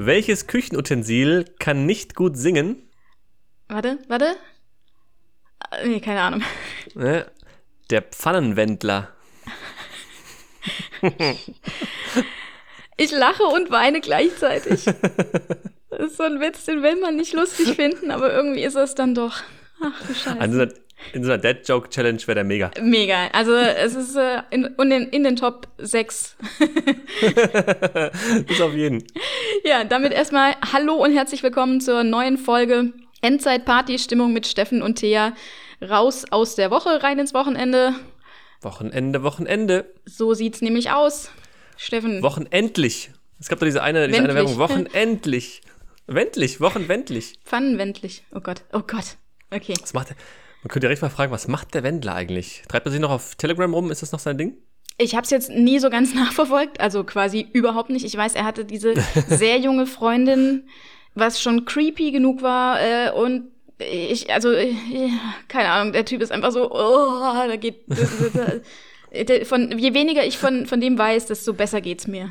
Welches Küchenutensil kann nicht gut singen? Warte, warte. Äh, Nee, keine Ahnung. Ne? Der Pfannenwendler. Ich lache und weine gleichzeitig. Das ist so ein Witz, den will man nicht lustig finden, aber irgendwie ist es dann doch. Ach du Scheiße. Also in so einer Dead-Joke-Challenge wäre der mega. Mega. Also es ist äh, in, in, den, Top 6. Bis auf jeden. Ja, damit erstmal Hallo und herzlich willkommen zur neuen Folge Endzeit-Party-Stimmung mit Steffen und Thea. Raus aus der Woche, rein ins Wochenende. Wochenende, Wochenende. So sieht's nämlich aus. Steffen. Wochenendlich. Es gab doch diese eine, diese eine. Werbung. Wochenendlich. Wendlich, Wochenwendlich. Pfannenwendlich. Oh Gott, oh Gott. Okay. Was macht der? Man könnte direkt mal fragen, was macht der Wendler eigentlich? Treibt er sich noch auf Telegram rum? Ist das noch sein Ding? Ich habe es jetzt nie so ganz nachverfolgt, also quasi überhaupt nicht. Ich weiß, er hatte diese sehr junge Freundin, was schon creepy genug war äh, und ich, also äh, keine Ahnung, der Typ ist einfach so, oh, da geht, von je weniger ich von von dem weiß, desto besser geht's mir.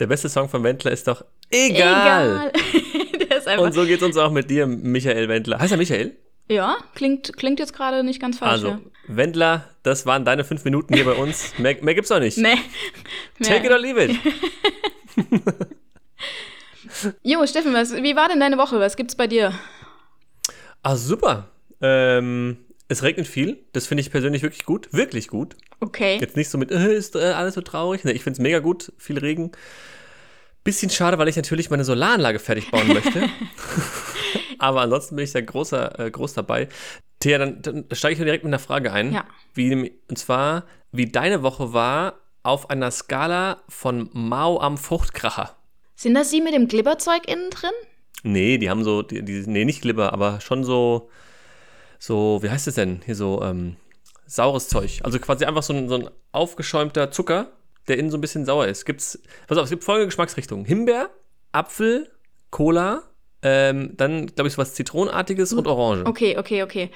Der beste Song von Wendler ist doch Egal. der ist Und so geht's uns auch mit dir, Michael Wendler. Heißt er Michael? Ja, klingt klingt jetzt gerade nicht ganz falsch. Also, ja. Wendler, das waren deine fünf Minuten hier bei uns. Mehr, mehr gibt's doch nicht. Nee. Take it or leave it. Jo, Steffen, was, wie war denn deine Woche? Was gibt's bei dir? Ah, super. Ähm, es regnet viel. Das finde ich persönlich wirklich gut. Wirklich gut. Okay. Jetzt nicht so mit, äh, ist äh, alles so traurig. Nee, ich finde es mega gut. Viel Regen. Bisschen schade, weil ich natürlich meine Solaranlage fertig bauen möchte. Aber ansonsten bin ich da großer, äh, groß dabei. Thea, dann, dann steige ich direkt mit einer Frage ein. Ja. Wie, und zwar, wie deine Woche war auf einer Skala von Mau am Fruchtkracher. Sind das die mit dem Glibberzeug innen drin? Nee, die haben so, die, die, nee, nicht Glibber, aber schon so, so, wie heißt es denn? Hier so, ähm, saures Zeug. Also quasi einfach so ein, so ein aufgeschäumter Zucker, der innen so ein bisschen sauer ist. Gibt's, pass auf, es gibt folgende Geschmacksrichtungen. Himbeer, Apfel, Cola, ähm, dann, glaube ich, so was Zitronenartiges und Orange. Okay, okay, okay.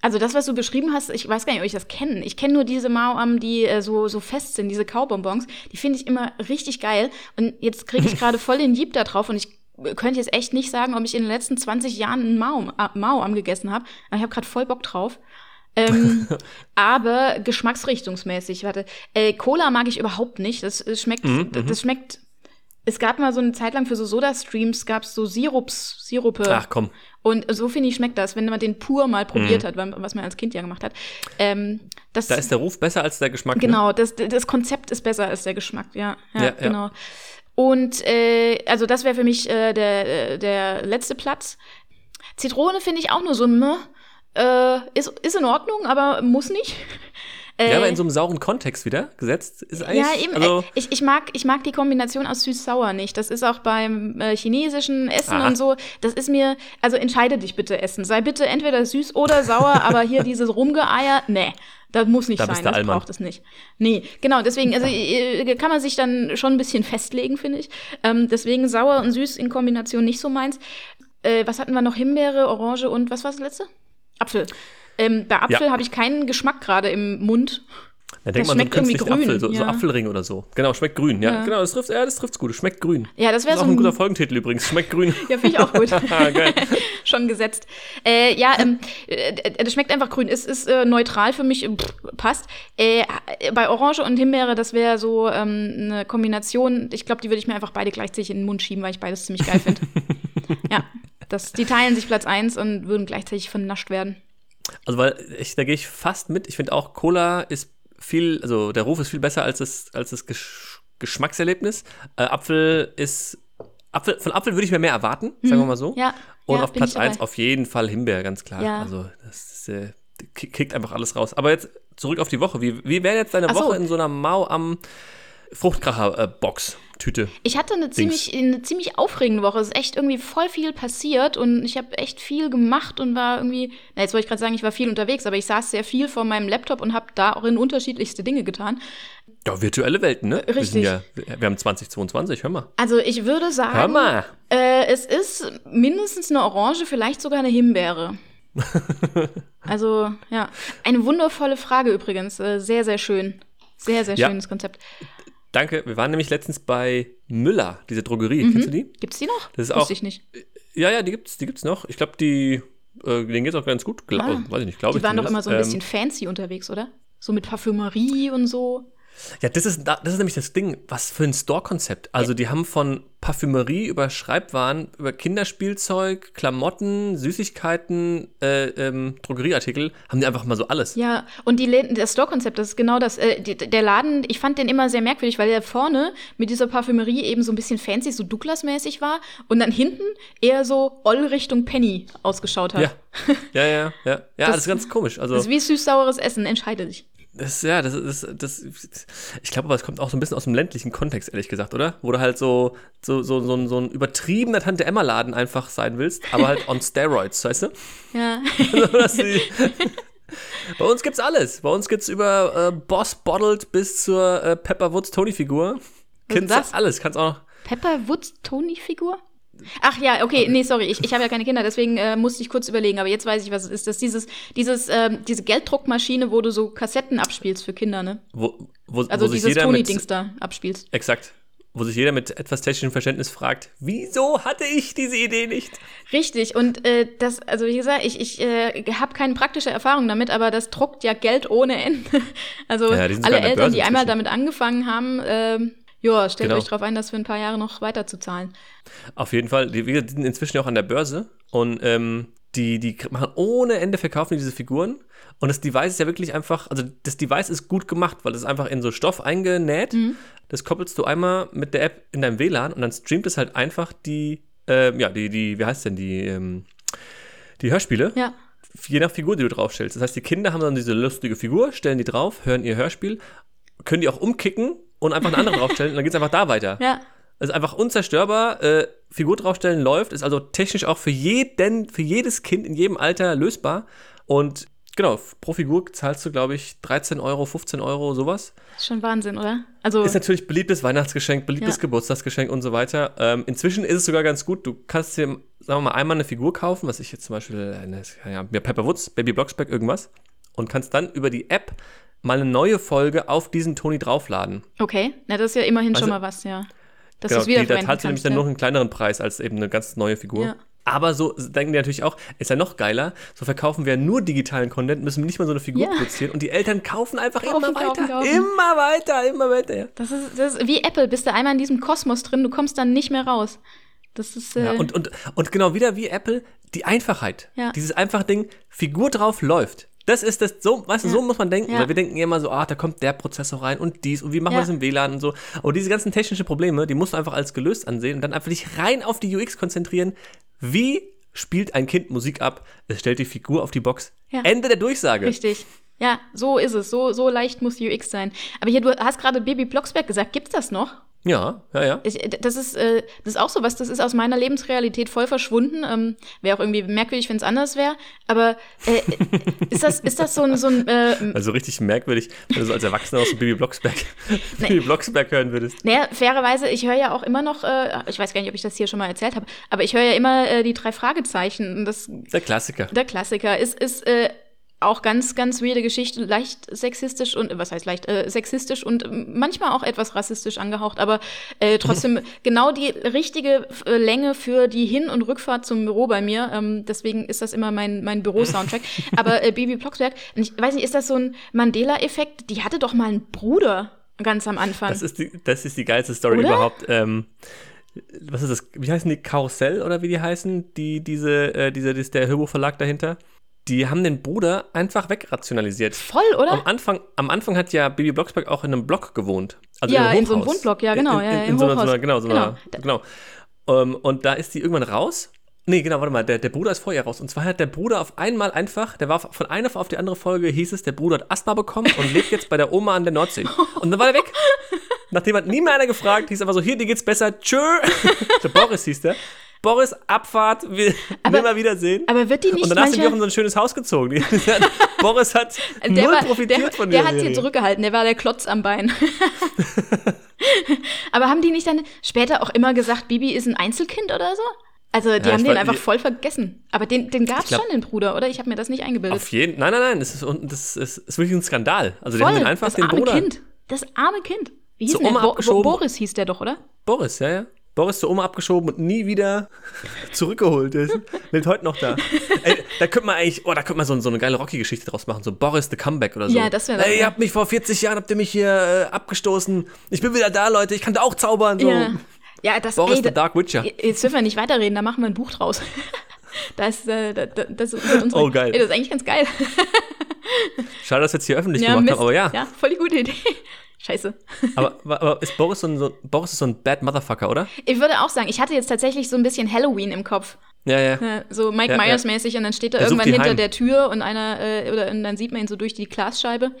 Also das, was du beschrieben hast, ich weiß gar nicht, ob ich das kenne. Ich kenne nur diese Mao-Am, die äh, so, so fest sind, diese Kaubonbons. Die finde ich immer richtig geil. Und jetzt kriege ich gerade voll den Jeep da drauf und ich äh, könnte jetzt echt nicht sagen, ob ich in den letzten 20 Jahren einen Mao, äh, Mao-Am gegessen habe. Aber ich habe gerade voll Bock drauf. ähm, aber geschmacksrichtungsmäßig, warte. Äh, Cola mag ich überhaupt nicht. Das, das schmeckt, Mhm, das, das schmeckt. Es gab mal so eine Zeit lang für so Soda-Streams, gab es so Sirups, Sirupe. Ach komm. Und so finde ich, schmeckt das, wenn man den pur mal probiert hat, was man als Kind ja gemacht hat. Ähm, das, Mhm. Da ist der Ruf besser als der Geschmack. Ne? genau, das, das Konzept ist besser als der Geschmack, ja. Ja, Ja, ja. genau. Und äh, also das wäre für mich äh, der, äh, der letzte Platz. Zitrone finde ich auch nur so, meh, äh, ist, ist in Ordnung, aber muss nicht. Äh, Ja, aber in so einem sauren Kontext wieder gesetzt ist eigentlich. ja, eben. Also, äh, ich, ich, mag, ich mag die Kombination aus süß-sauer nicht. Das ist auch beim äh, chinesischen Essen Aha. und so. Das ist mir, also entscheide dich bitte essen. Sei bitte entweder süß oder sauer, aber hier dieses Rumgeeier, nee. Das muss nicht Da sein, das Allmann. braucht es nicht. Nee, genau, deswegen, also äh, kann man sich dann schon ein bisschen festlegen, finde ich. Ähm, deswegen sauer und süß in Kombination nicht so meins. Äh, was hatten wir noch? Himbeere, Orange und was war das letzte? Apfel. Ähm, bei Apfel Ja. habe ich keinen Geschmack gerade im Mund. da denkt das man so schmeckt irgendwie künstlichen grün, Apfel, so, so ja. Apfelring oder so. Genau, schmeckt grün. Ja, Ja. genau, das trifft, ja, das trifft's gut. Es schmeckt grün. Ja, das wäre so auch ein ein guter Folgentitel übrigens. Schmeckt grün. Ja, finde ich auch gut. Ah. Schon gesetzt. Äh, ja, ähm, äh, das schmeckt einfach grün. Es ist äh, neutral für mich, pff, passt. Äh, bei Orange und Himbeere, das wäre so ähm, eine Kombination. Ich glaube, die würde ich mir einfach beide gleichzeitig in den Mund schieben, weil ich beides ziemlich geil finde. ja, das, die teilen sich Platz 1 und würden gleichzeitig vernascht werden. Also, weil ich, da gehe ich fast mit. Ich finde auch, Cola ist viel, also der Ruf ist viel besser als das, als das Gesch Geschmackserlebnis. Äh, Apfel ist, Apfel, von Apfel würde ich mir mehr erwarten, sagen wir mal so. Ja. Und ja, auf Platz ich dabei. 1 auf jeden Fall Himbeer, ganz klar. Ja. Also, das ist, äh, ki- kickt einfach alles raus. Aber jetzt zurück auf die Woche. Wie, wie wäre jetzt deine so. Woche in so einer Mau am Fruchtkracher-Box, Tüte? Ich hatte eine ziemlich, eine ziemlich aufregende Woche. Es ist echt irgendwie voll viel passiert und ich habe echt viel gemacht und war irgendwie, na jetzt wollte ich gerade sagen, ich war viel unterwegs, aber ich saß sehr viel vor meinem Laptop und habe da auch in unterschiedlichste Dinge getan. Ja, virtuelle Welten, ne? Wir, Richtig. ja, wir haben 2022, hör mal. Also ich würde sagen, Hör mal. Äh, es ist mindestens eine Orange, vielleicht sogar eine Himbeere. also ja, eine wundervolle Frage übrigens, äh, sehr sehr schön, sehr sehr Ja. schönes Konzept. Danke. Wir waren nämlich letztens bei Müller, diese Drogerie. Kennst du die? Gibt's die noch? Das ist Wusste auch- ich nicht. Ja, ja, die gibt's, die gibt's noch. Ich glaube, die, äh, denen geht's auch ganz gut. Gla Ah. Weiß ich nicht, glaube Die ich. waren doch immer so ein bisschen Ähm, fancy unterwegs, oder? So mit Parfümerie und so. Ja, das ist, da- das ist nämlich das Ding. Was für ein Store-Konzept. Also, die haben von Parfümerie über Schreibwaren, über Kinderspielzeug, Klamotten, Süßigkeiten, äh, ähm, Drogerieartikel, haben die einfach mal so alles. Ja, und die Läden, das Store-Konzept, das ist genau das. Äh, die, der Laden, ich fand den immer sehr merkwürdig, weil der vorne mit dieser Parfümerie eben so ein bisschen fancy, so Douglas-mäßig war und dann hinten eher so Oll Richtung Penny ausgeschaut hat. Ja, ja, ja, ja. Ja, Das- das ist ganz komisch. Also, Das ist wie süß-saures Essen, entscheide dich. Das, ja, das ist, das, ich glaube aber, es kommt auch so ein bisschen aus dem ländlichen Kontext, ehrlich gesagt, oder? Wo du halt so, so, so, so, ein- so ein übertriebener Tante-Emma-Laden einfach sein willst, aber halt on Steroids, weißt du? Ja. Also, Bei uns gibt's alles. Bei uns gibt's über äh, Boss Bottled bis zur äh, Pepper Woods Tony-Figur. Das? alles. Kannst auch noch. Pepper Woods Tony-Figur? Ach ja, okay, nee, sorry, ich, ich habe ja keine Kinder, deswegen äh, musste ich kurz überlegen, aber jetzt weiß ich, was es ist. Das ist dieses, dieses, ähm, diese Gelddruckmaschine, wo du so Kassetten abspielst für Kinder, ne? Wo, wo, Also wo dieses Tony-Dings da abspielst. Exakt. Wo sich jeder mit etwas technischem Verständnis fragt, wieso hatte ich diese Idee nicht? Richtig, und äh, das, also wie gesagt, ich, ich äh, habe keine praktische Erfahrung damit, aber das druckt ja Geld ohne Ende. Also Ja, alle Eltern, die einmal damit angefangen haben, ähm, ja, stellt Genau. euch darauf ein, das für ein paar Jahre noch weiter zu zahlen. Auf jeden Fall, die, wir sind inzwischen auch an der Börse und ähm, die, die machen ohne Ende verkaufen die diese Figuren. Und das Device ist ja wirklich einfach, also das Device ist gut gemacht, weil es einfach in so Stoff eingenäht. Das koppelst du einmal mit der App in deinem WLAN und dann streamt es halt einfach die, ähm, ja, die, die, wie heißt denn, die, ähm, die Hörspiele. Ja. Je nach Figur, die du draufstellst. Das heißt, die Kinder haben dann diese lustige Figur, stellen die drauf, hören ihr Hörspiel, können die auch umkicken und einfach eine andere draufstellen und dann geht es einfach da weiter. Ja, Es ist einfach unzerstörbar. Äh, Figur draufstellen läuft, ist also technisch auch für jeden, für jedes Kind in jedem Alter lösbar. Und genau, pro Figur zahlst du, glaube ich, 13 Euro, 15 Euro, sowas. ist schon Wahnsinn, oder? Also, Ist natürlich beliebtes Weihnachtsgeschenk, beliebtes Ja. Geburtstagsgeschenk und so weiter. Ähm, inzwischen ist es sogar ganz gut. Du kannst dir, sagen wir mal, einmal eine Figur kaufen, was ich jetzt zum Beispiel, eine, ja, mir Pepper Woods, Baby Blocksberg, irgendwas. Und kannst dann über die App mal eine neue Folge auf diesen Toni draufladen. okay, na, das ist ja immerhin schon Also- mal was, ja. Dass Genau, die, da zahlst du nämlich dann noch einen kleineren Preis als eben eine ganz neue Figur. Ja. Aber so denken die natürlich auch, ist ja noch geiler, so verkaufen wir nur digitalen Content, müssen wir nicht mal so eine Figur Ja. produzieren und die Eltern kaufen einfach Kaufen, immer weiter, kaufen. immer weiter, immer weiter. Das ist, das ist wie Apple, bist du einmal in diesem Kosmos drin, du kommst dann nicht mehr raus. Das ist, äh, Ja, und, und, und genau wieder wie Apple, die Einfachheit. Ja. Dieses einfache Ding, Figur drauf läuft. Das ist das, so, weißt du, so muss man denken, Ja. weil wir denken immer so, ah, da kommt der Prozessor rein und dies und wie machen Ja. wir das im WLAN und so. Aber diese ganzen technischen Probleme, die musst du einfach als gelöst ansehen und dann einfach dich rein auf die UX konzentrieren. Wie spielt ein Kind Musik ab? Es stellt die Figur auf die Box. Ja. Ende der Durchsage. Richtig. Ja, so ist es. So, so leicht muss UX sein. Aber hier, du hast gerade Baby Blocksberg gesagt. Gibt's das noch? Ja, ja, ja. Ich, das, ist, äh, das ist auch so was, das ist aus meiner Lebensrealität voll verschwunden. Ähm, wäre auch irgendwie merkwürdig, wenn es anders wäre. Aber äh, ist, das, ist das so ein, so ein äh, Also richtig merkwürdig, wenn du so als Erwachsener aus dem Baby Blocksberg, Baby Blocksberg hören würdest. Naja, fairerweise, ich höre ja auch immer noch, äh, ich weiß gar nicht, ob ich das hier schon mal erzählt habe, aber ich höre ja immer äh, die drei Fragezeichen. Das, Der Klassiker. der Klassiker ist, ist äh, auch ganz, ganz weirde Geschichte, leicht sexistisch und, was heißt leicht, äh, sexistisch und manchmal auch etwas rassistisch angehaucht, aber äh, trotzdem genau die richtige äh, Länge für die Hin- und Rückfahrt zum Büro bei mir. Ähm, deswegen ist das immer mein, mein Büro-Soundtrack. aber äh, Bibi Blocksberg, ich weiß nicht, ist das so ein Mandela-Effekt? Die hatte doch mal einen Bruder ganz am Anfang. Das ist die, das ist die geilste Story Oder? überhaupt. Ähm, was ist das? Wie heißen die? Karussell oder wie die heißen? Die, diese, äh, diese, ist der Hörbuchverlag dahinter. Die haben den Bruder einfach wegrationalisiert. Voll, oder? Am Anfang, am Anfang hat ja Baby Blocksberg auch in einem Block gewohnt. Also Ja, in, in so einem. Wohnblock, ja, genau, In, in, in so einer, so einer, genau, so einer, genau. Ähm, und da ist die irgendwann raus. Nee, genau, warte mal, der, der Bruder ist vorher raus. Und zwar hat der Bruder auf einmal einfach, der war von einer auf die andere Folge, hieß es, der Bruder hat Asthma bekommen und lebt jetzt bei der Oma an der Nordsee. Und dann war der weg. Nachdem hat nie mehr einer gefragt, hieß einfach so, hier, dir geht's besser, tschö. der Boris hieß der. Boris, Abfahrt, will, Aber- mal wiedersehen. aber wird die nicht Und danach sind die auch in manchmal- so ein schönes Haus gezogen. Boris hat Der, null war, profitiert der, von der dieser hat sie Serie. zurückgehalten, der war der Klotz am Bein. Aber haben die nicht dann später auch immer gesagt, Bibi ist ein Einzelkind oder so? Also die Ja, haben den einfach voll vergessen. Aber den, den gab es schon, den Bruder, oder? Ich habe mir das nicht eingebildet. Auf jeden Nein, nein, nein, das ist, das ist, ist wirklich ein Skandal. Also die haben voll, den einfach das den arme Bruder. Kind. Das arme Kind. Wie hieß denn der? Bo Boris hieß der doch, oder? Boris, ja, ja. Boris zur Oma abgeschoben und nie wieder zurückgeholt ist. Lebt heute noch da. Ey, da könnte man eigentlich, oh, da könnte man so, so eine geile Rocky-Geschichte draus machen. So Boris the Comeback oder so. Ja, das wär doch- Ey, ihr ja. habt mich vor 40 Jahren, habt ihr mich hier äh, abgestoßen. Ich bin wieder da, Leute. Ich kann da auch zaubern. So. Ja. Ja, das Boris ey, the da, Dark Witcher. Jetzt dürfen wir nicht weiterreden, da machen wir ein Buch draus. Das, äh, da, da, das wird unsere, Oh, geil. Ey, das ist eigentlich ganz geil. Schade, dass wir jetzt hier öffentlich gemacht Mist. haben, aber ja. Ja, voll die gute Idee. Scheiße. Aber, aber ist Boris so ein, so, Boris ist so ein Bad Motherfucker, oder? Ich würde auch sagen, ich hatte jetzt tatsächlich so ein bisschen Halloween im Kopf. Ja, ja. Ja, So Mike Ja, ja. Myers-mäßig und dann steht er Er irgendwann hinter heim. der Tür und einer, äh, oder und dann sieht man ihn so durch die Glasscheibe.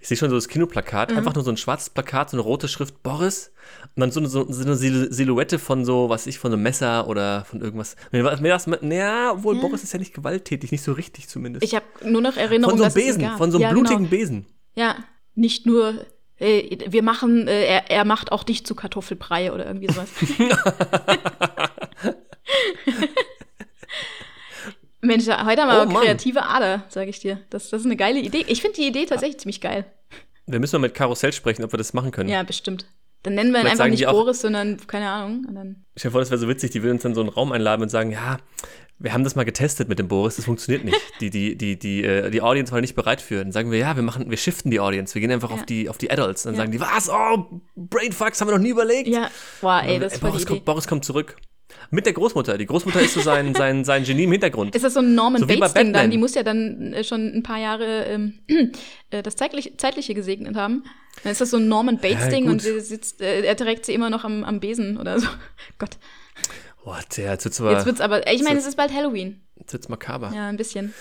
Ich sehe schon so das Kinoplakat, Mhm. einfach nur so ein schwarzes Plakat, so eine rote Schrift Boris und dann so eine, so, eine Sil- Silhouette von so, was weiß ich, von einem Messer oder von irgendwas. Naja, obwohl Boris ist ja nicht gewalttätig, nicht so richtig zumindest. Ich habe nur noch Erinnerung, von so einem Besen, von so einem ja, blutigen Genau. Besen. Ja, nicht nur, äh, wir machen, äh, er, er macht auch dich zu Kartoffelbrei oder irgendwie sowas. Mensch, heute haben wir Oh, kreative Ader, sage ich dir. Das, das ist eine geile Idee. Ich finde die Idee tatsächlich ziemlich geil. Wir müssen mal mit Karussell sprechen, ob wir das machen können. Ja, bestimmt. Dann nennen wir ihn einfach nicht Boris, sondern, keine Ahnung. Und dann, Ich stell dir vor, das wäre so witzig, die will uns dann so einen Raum einladen und sagen, ja, wir haben das mal getestet mit dem Boris, das funktioniert nicht. Die, die, die, die, äh, die Audience war nicht bereit für. Dann sagen wir, ja, wir machen, wir shiften die Audience, wir gehen einfach Ja. auf die, auf die Adults. Dann Ja. sagen die, was? Oh, Brainfucks, haben wir noch nie überlegt. ja, boah, ey, das Ey, ist die Boris, kommt, Boris kommt zurück. Mit der Großmutter. Die Großmutter ist so sein, sein, sein Genie im Hintergrund. Ist das so ein Norman So Bates-Ding dann? Die muss ja dann äh, schon ein paar Jahre ähm, äh, das zeitliche, zeitliche gesegnet haben. Dann ist das so ein Norman Bates-Ding gut. und sie sitzt, äh, er trägt sie immer noch am, am Besen oder so. Gott, Boah, der, jetzt wird's aber, jetzt wird's aber, ich meine, es ist bald Halloween. jetzt wird's makaber. Ja, ein bisschen.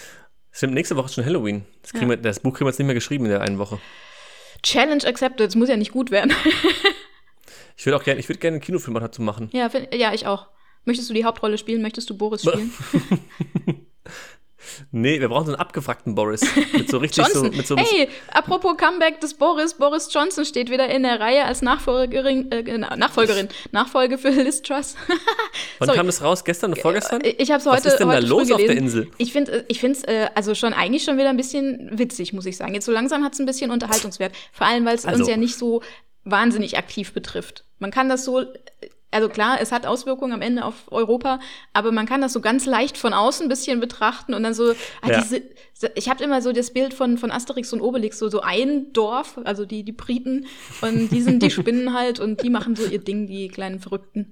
Stimmt, nächste Woche ist schon Halloween. Das, kriegen wir, das Buch kriegen wir jetzt nicht mehr geschrieben in der einen Woche. Challenge accepted, es muss ja nicht gut werden. Ich würde auch gerne, ich würde gerne einen Kinofilm dazu machen. ja, find, ja, ich auch. Möchtest du die Hauptrolle spielen? Möchtest du Boris spielen? Nee, wir brauchen so einen abgewrackten Boris. Mit so richtig Johnson. so, mit so hey, apropos Comeback des Boris. Boris Johnson steht wieder in der Reihe als Nachfolgerin, äh, Nachfolgerin, Nachfolge für Liz Truss. Wann kam das raus? Gestern oder vorgestern? Ich habe es Was heute, ist denn da los auf der. Insel? Ich finde ich finde es äh, also schon eigentlich schon wieder ein bisschen witzig, muss ich sagen. Jetzt so langsam hat es ein bisschen Unterhaltungswert. Vor allem, weil es Also- uns ja nicht so wahnsinnig aktiv betrifft. Man kann das so, also klar, es hat Auswirkungen am Ende auf Europa, aber man kann das so ganz leicht von außen ein bisschen betrachten und dann so, ah, Ja. diese, ich habe immer so das Bild von, von Asterix und Obelix, so, so ein Dorf, also die, die Briten, und die sind, die spinnen halt und die machen so ihr Ding, die kleinen Verrückten.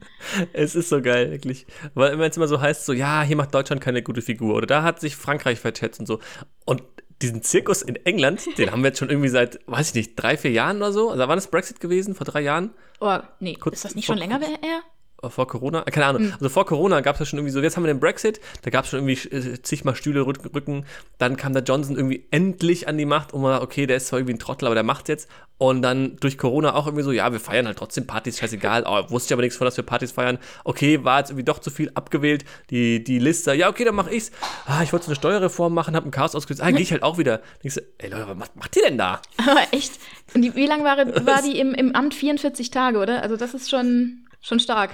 Es ist so geil, wirklich. Weil wenn es immer so heißt, so, ja, hier macht Deutschland keine gute Figur oder da hat sich Frankreich verschätzt und so. Und diesen Zirkus in England, den haben wir jetzt schon irgendwie seit, weiß ich nicht, drei, vier Jahren oder so. Also wann ist Brexit gewesen? Vor drei Jahren? Oh, nee, Kurz ist das nicht schon länger her? Äh, Vor Corona? Äh, Keine Ahnung. Hm. Also vor Corona gab es ja schon irgendwie so, jetzt haben wir den Brexit, da gab es schon irgendwie äh, zigmal Stühle rück- Rücken. Dann kam der Johnson irgendwie endlich an die Macht und man dachte, okay, der ist zwar irgendwie ein Trottel, aber der macht's jetzt. Und dann durch Corona auch irgendwie so, ja, wir feiern halt trotzdem Partys, scheißegal. Oh, wusste ich aber nichts von, dass wir Partys feiern. Okay, war jetzt irgendwie doch zu viel abgewählt. Die, die Liste, ja, okay, dann mach ich's. Ah, ich wollte so eine Steuerreform machen, hab ein Chaos ausgelöst. Ah, gehe ich halt auch wieder. Denkst du, ey Leute, was macht, macht ihr denn da? Aber echt. Und die, wie lange war, war die im, im Amt? 44 Tage, oder? Also das ist schon, schon stark.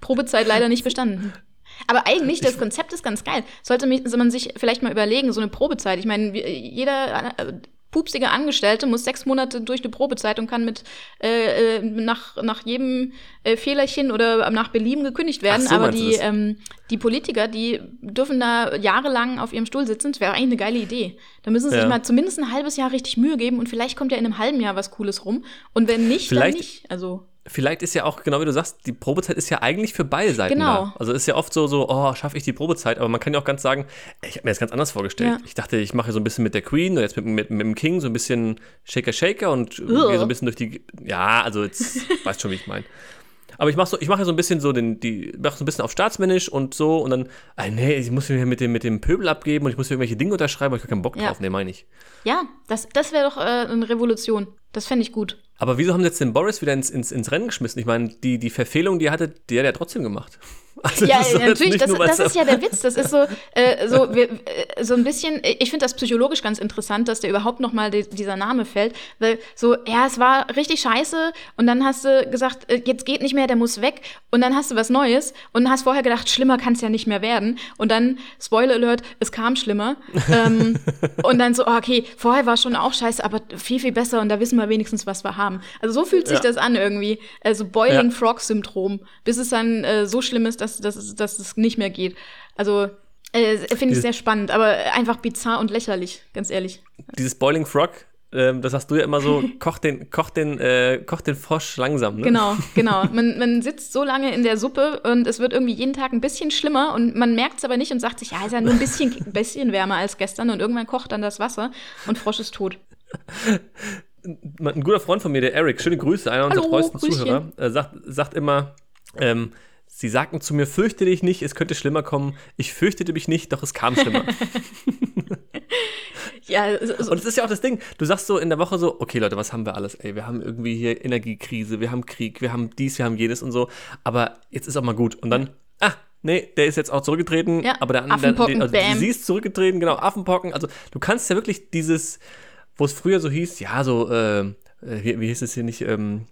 Probezeit leider nicht bestanden. Aber eigentlich, das Konzept ist ganz geil. Sollte mi- man sich vielleicht mal überlegen, so eine Probezeit. Ich meine, jeder äh, pupsige Angestellte muss sechs Monate durch eine Probezeit und kann mit äh, äh, nach, nach jedem äh, Fehlerchen oder nach Belieben gekündigt werden. So, Aber die, ähm, die Politiker, die dürfen da jahrelang auf ihrem Stuhl sitzen. Das wäre eigentlich eine geile Idee. Da müssen sie sich Ja. mal zumindest ein halbes Jahr richtig Mühe geben und vielleicht kommt ja in einem halben Jahr was Cooles rum. Und wenn nicht, Vielleicht- dann nicht. Also, Vielleicht ist ja auch, genau wie du sagst, die Probezeit ist ja eigentlich für beide Seiten Genau. da. Also ist ja oft so, so oh, schaffe ich die Probezeit, aber man kann ja auch ganz sagen, ich habe mir das ganz anders vorgestellt. Ja. Ich dachte, ich mache so ein bisschen mit der Queen und jetzt mit, mit, mit dem King so ein bisschen Shaker Shaker und gehe so ein bisschen durch die, ja, also jetzt weißt schon, wie ich meine. Aber ich mache so, ich mache so ein bisschen so den, die, mach so ein bisschen auf staatsmännisch und so und dann, ah, nee, ich muss mir mit dem, mit dem Pöbel abgeben und ich muss mir irgendwelche Dinge unterschreiben, aber ich habe keinen Bock Ja. drauf, nee, meine ich. ja, das, das wäre doch äh, eine Revolution. Das fände ich gut. Aber wieso haben sie jetzt den Boris wieder ins, ins, ins Rennen geschmissen? Ich meine, die, die Verfehlung, die er hatte, die hat er trotzdem gemacht. Also ja, das jetzt natürlich, das, das ist ja der Witz. Das ist so, äh, so, wir, äh, so ein bisschen, ich finde das psychologisch ganz interessant, dass der überhaupt noch mal die, dieser Name fällt. Weil so, ja, es war richtig scheiße und dann hast du gesagt, äh, jetzt geht nicht mehr, der muss weg. Und dann hast du was Neues und hast vorher gedacht, schlimmer kann es ja nicht mehr werden. Und dann, Spoiler Alert, es kam schlimmer. ähm, und dann so, oh, okay, vorher war schon auch scheiße, aber viel, viel besser und da wissen wir wenigstens, was wir haben. Also so fühlt sich Ja. das an irgendwie. Also Boiling Ja. Frog-Syndrom, bis es dann äh, so schlimm ist, dass, dass, es- dass es nicht mehr geht. Also äh, finde ich sehr spannend, aber einfach bizarr und lächerlich, ganz ehrlich. Dieses Boiling Frog, ähm, das hast du ja immer so, koch den, koch den, äh, koch den Frosch langsam, ne? Genau, genau. Man, man sitzt so lange in der Suppe und es wird irgendwie jeden Tag ein bisschen schlimmer und man merkt es aber nicht und sagt sich, ja, ist ja nur ein bisschen, bisschen wärmer als gestern und irgendwann kocht dann das Wasser und Frosch ist tot. Ein guter Freund von mir, der Eric, schöne Grüße, einer unserer Hallo, treuesten Grüßchen. Zuhörer, äh, sagt, sagt immer, ähm, sie sagten zu mir, fürchte dich nicht, es könnte schlimmer kommen. Ich fürchtete mich nicht, doch es kam schlimmer. Ja, so, Und es ist ja auch das Ding, du sagst so in der Woche so, okay Leute, was haben wir alles? Ey, wir haben irgendwie hier Energiekrise, wir haben Krieg, wir haben dies, wir haben jedes und so, aber jetzt ist auch mal gut. Und dann, ah, nee, der ist jetzt auch zurückgetreten, Ja, aber der andere, Affenpocken, also bam. sie ist zurückgetreten, genau, Affenpocken. Also du kannst ja wirklich dieses, wo es früher so hieß, ja, so, äh, äh, wie, wie hieß es hier nicht, ähm,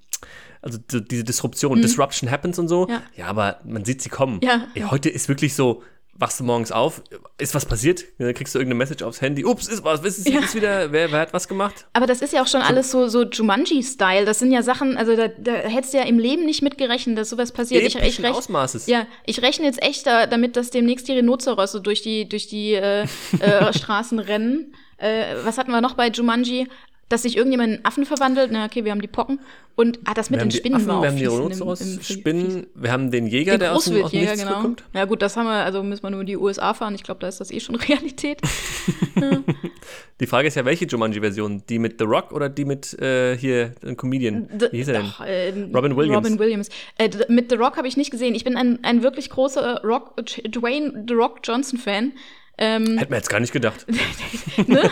also so diese Disruption, Disruption happens und so. Mhm. Ja. Ja, aber man sieht sie kommen. Ja. Ey, heute ist wirklich so, wachst du morgens auf, ist was passiert? Dann kriegst du irgendeine Message aufs Handy, ups, ist was, ist, Ja. ist wieder, wer, wer hat was gemacht? Aber das ist ja auch schon alles so, so Jumanji-Style. Das sind ja Sachen, also da, da hättest du ja im Leben nicht mitgerechnet, dass sowas passiert. Ich, ich, rech, Ausmaßes. ja, ich rechne jetzt echt da, damit, dass demnächst die Rhinozerosse durch die, durch die äh, äh, Straßen rennen. Äh, was hatten wir noch bei Jumanji? Dass sich irgendjemand in einen Affen verwandelt. Na, okay, wir haben die Pocken. Und ah, das mit wir den Spinnen Affen, war auch wir haben die fies in dem- Rhinoceros, im- im- Spinnen, wir haben den Jäger, Den der aus dem, aus Nichts genau. Ja gut, das haben wir, also müssen wir nur in die USA fahren. Ich glaube, da ist das eh schon Realität. Die Frage ist ja, welche Jumanji-Version? Die mit The Rock oder die mit äh, hier, ein Comedian? Wie hieß er denn? Ach, äh, Robin Williams. Robin Williams. Äh, mit The Rock habe ich nicht gesehen. Ich bin ein, ein wirklich großer Rock, Dwayne The Rock Johnson-Fan. Ähm, Hätte man jetzt gar nicht gedacht. ne?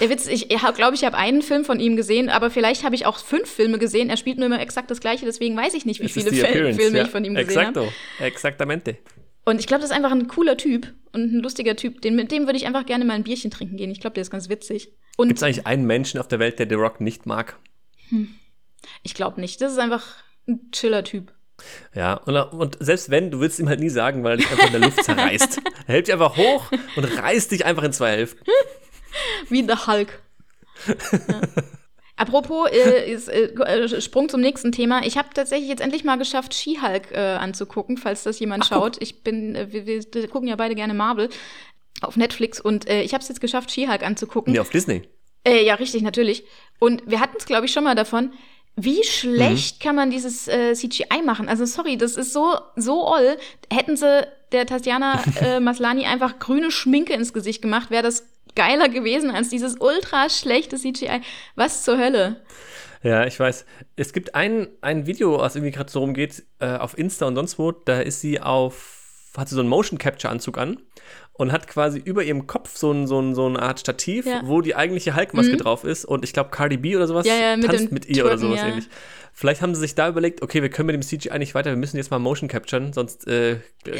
Der Witz, ich glaube, ich habe einen Film von ihm gesehen, aber vielleicht habe ich auch fünf Filme gesehen. Er spielt nur immer exakt das Gleiche, deswegen weiß ich nicht, wie Es viele Filme ja. ich von ihm gesehen habe. Exacto. Exactamente. Und ich glaube, das ist einfach ein cooler Typ und ein lustiger Typ. Den, mit dem würde ich einfach gerne mal ein Bierchen trinken gehen. Ich glaube, der ist ganz witzig. Gibt es eigentlich einen Menschen auf der Welt, der The Rock nicht mag? ich glaube nicht. Das ist einfach ein chiller Typ. Ja, und, und selbst wenn, du willst ihm halt nie sagen, weil er dich einfach in der Luft zerreißt. Er hält dich einfach hoch und reißt dich einfach in zwei Hälften. Wie der Hulk. ja. Apropos, äh, ist, äh, äh, Sprung zum nächsten Thema. Ich habe tatsächlich jetzt endlich mal geschafft, She-Hulk äh, anzugucken, falls das jemand Ach, guck. schaut. Ich bin, äh, wir, wir gucken ja beide gerne Marvel auf Netflix und äh, ich habe es jetzt geschafft, She-Hulk anzugucken. Nee, auf Disney. Ja, richtig, natürlich. Und wir hatten es, glaube ich, schon mal davon. Wie Mhm. schlecht kann man dieses äh, CGI machen? Also sorry, das ist so so oll. Hätten sie der Tatjana äh, Maslani einfach grüne Schminke ins Gesicht gemacht, wäre das geiler gewesen als dieses ultra schlechte CGI. Was zur Hölle? Ja, ich weiß. Es gibt ein, ein Video, was irgendwie gerade so rumgeht, äh, auf Insta und sonst wo, da ist sie auf, hat sie so einen Motion Capture Anzug an und hat quasi über ihrem Kopf so, ein, so, ein, so eine Art Stativ, Ja. wo die eigentliche Hulk-Maske drauf ist und ich glaube Cardi B oder sowas Ja, ja, mit tanzt mit ihr oder Twerken, sowas ja. ähnlich. Vielleicht haben sie sich da überlegt, okay, wir können mit dem CGI nicht weiter, wir müssen jetzt mal Motion capturen, sonst äh,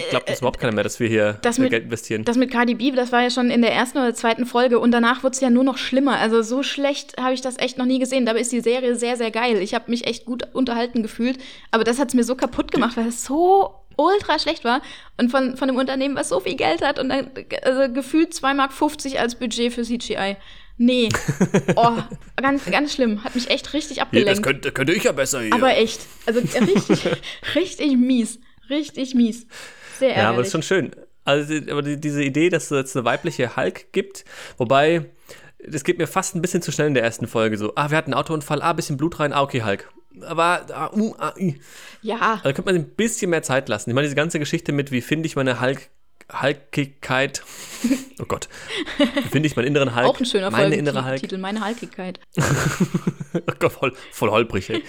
glaubt uns überhaupt keiner mehr, dass wir hier das äh, mit- Geld investieren. Das mit Cardi B, das war ja schon in der ersten oder zweiten Folge und danach wurde es ja nur noch schlimmer. Also so schlecht habe ich das echt noch nie gesehen. Dabei ist die Serie sehr, sehr geil. Ich habe mich echt gut unterhalten gefühlt. Aber das hat es mir so kaputt gemacht, weil es so ultra schlecht war und von, von einem Unternehmen, was so viel Geld hat und dann also gefühlt 2,50 Mark als Budget für CGI. Nee. Oh, ganz, ganz schlimm. Hat mich echt richtig Hier, abgelenkt. das könnte, könnte ich ja besser hier. Aber echt. Also richtig, richtig mies. Richtig mies. Sehr ärgerlich. Ja, aber das ist schon schön. Also, die- aber die, diese Idee, dass es jetzt eine weibliche Hulk gibt, wobei, das geht mir fast ein bisschen zu schnell in der ersten Folge. So, ah, wir hatten einen Autounfall, ah, bisschen Blut rein, ah, okay, Hulk. Aber, ah, uh, ah, i. ja. Also könnte man sich ein bisschen mehr Zeit lassen. Ich meine, diese ganze Geschichte mit, wie finde ich meine Hulk, Hulkigkeit, oh Gott, wie finde ich meinen inneren Hulk, Auch ein schöner meine innere Hulk, Folgentitel, meine Halkigkeit. oh Gott, voll, voll holprig, ey.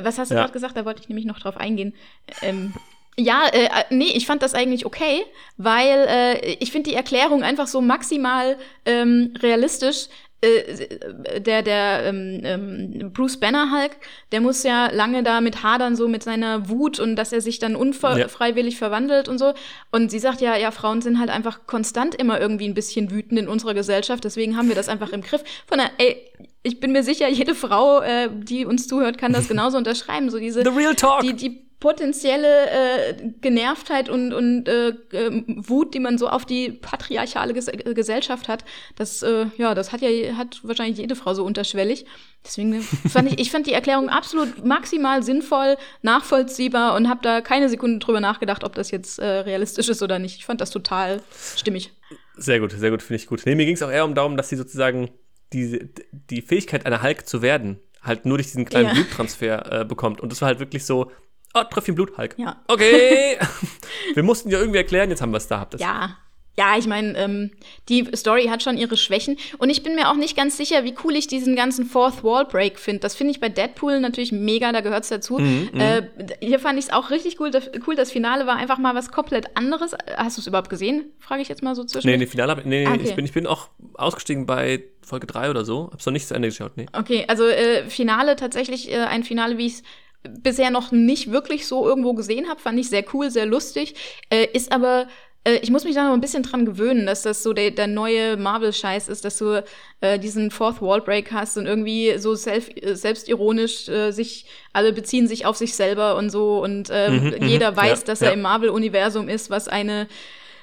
Was hast du Ja. gerade gesagt? Da wollte ich nämlich noch drauf eingehen. Ähm, ja, äh, äh, nee, ich fand das eigentlich okay, weil äh, ich finde die Erklärung einfach so maximal ähm, realistisch. Äh, der, der ähm, ähm, Bruce Banner Hulk, der muss ja lange damit hadern, so mit seiner Wut und dass er sich dann unfreiwillig ja. verwandelt und so. Und sie sagt ja, ja, Frauen sind halt einfach konstant immer irgendwie ein bisschen wütend in unserer Gesellschaft, deswegen haben wir das einfach im Griff. Von der, ey, ich bin mir sicher, jede Frau, äh, die uns zuhört, kann das genauso unterschreiben. So diese, The real talk. Die, die potenzielle äh, Genervtheit und, und äh, äh, Wut, die man so auf die patriarchale Ges Gesellschaft hat, das, äh, ja, das hat ja hat wahrscheinlich jede Frau so unterschwellig. Deswegen fand ich, ich fand die Erklärung absolut maximal sinnvoll, nachvollziehbar und habe da keine Sekunde drüber nachgedacht, ob das jetzt äh, realistisch ist oder nicht. Ich fand das total stimmig. Sehr gut, sehr gut, finde ich gut. Nee, mir ging es auch eher um darum, dass sie sozusagen die, die Fähigkeit, einer Hulk zu werden, halt nur durch diesen kleinen ja. Bluttransfer äh, bekommt. Und das war halt wirklich so, oh, Tröpfchen Blut, Hulk. Ja. Okay. wir mussten ja irgendwie erklären, jetzt haben wir es da. Habt ja. Ja, ich meine, ähm, die Story hat schon ihre Schwächen. Und ich bin mir auch nicht ganz sicher, wie cool ich diesen ganzen Fourth Wall Break finde. Das finde ich bei Deadpool natürlich mega, da gehört es dazu. Mhm, mhm, äh, hier fand ich es auch richtig cool. Das, cool. Das Finale war einfach mal was komplett anderes. Hast du es überhaupt gesehen? Frage ich jetzt mal so zwischen. Nee, nee, Finale, nee, okay. ich, bin, ich bin auch ausgestiegen bei Folge 3 oder so. Hab's noch nicht zu Ende geschaut, nee. Okay, also äh, Finale tatsächlich äh, ein Finale, wie ich es bisher noch nicht wirklich so irgendwo gesehen habe. Fand ich sehr cool, sehr lustig. Äh, ist aber äh, ich muss mich da noch ein bisschen dran gewöhnen, dass das so der, der neue Marvel-Scheiß ist, dass du äh, diesen Fourth Wall Break hast und irgendwie so self, äh, selbstironisch äh, sich, alle beziehen sich auf sich selber und so und äh, mhm, jeder weiß, ja, dass er ja. im Marvel-Universum ist, was eine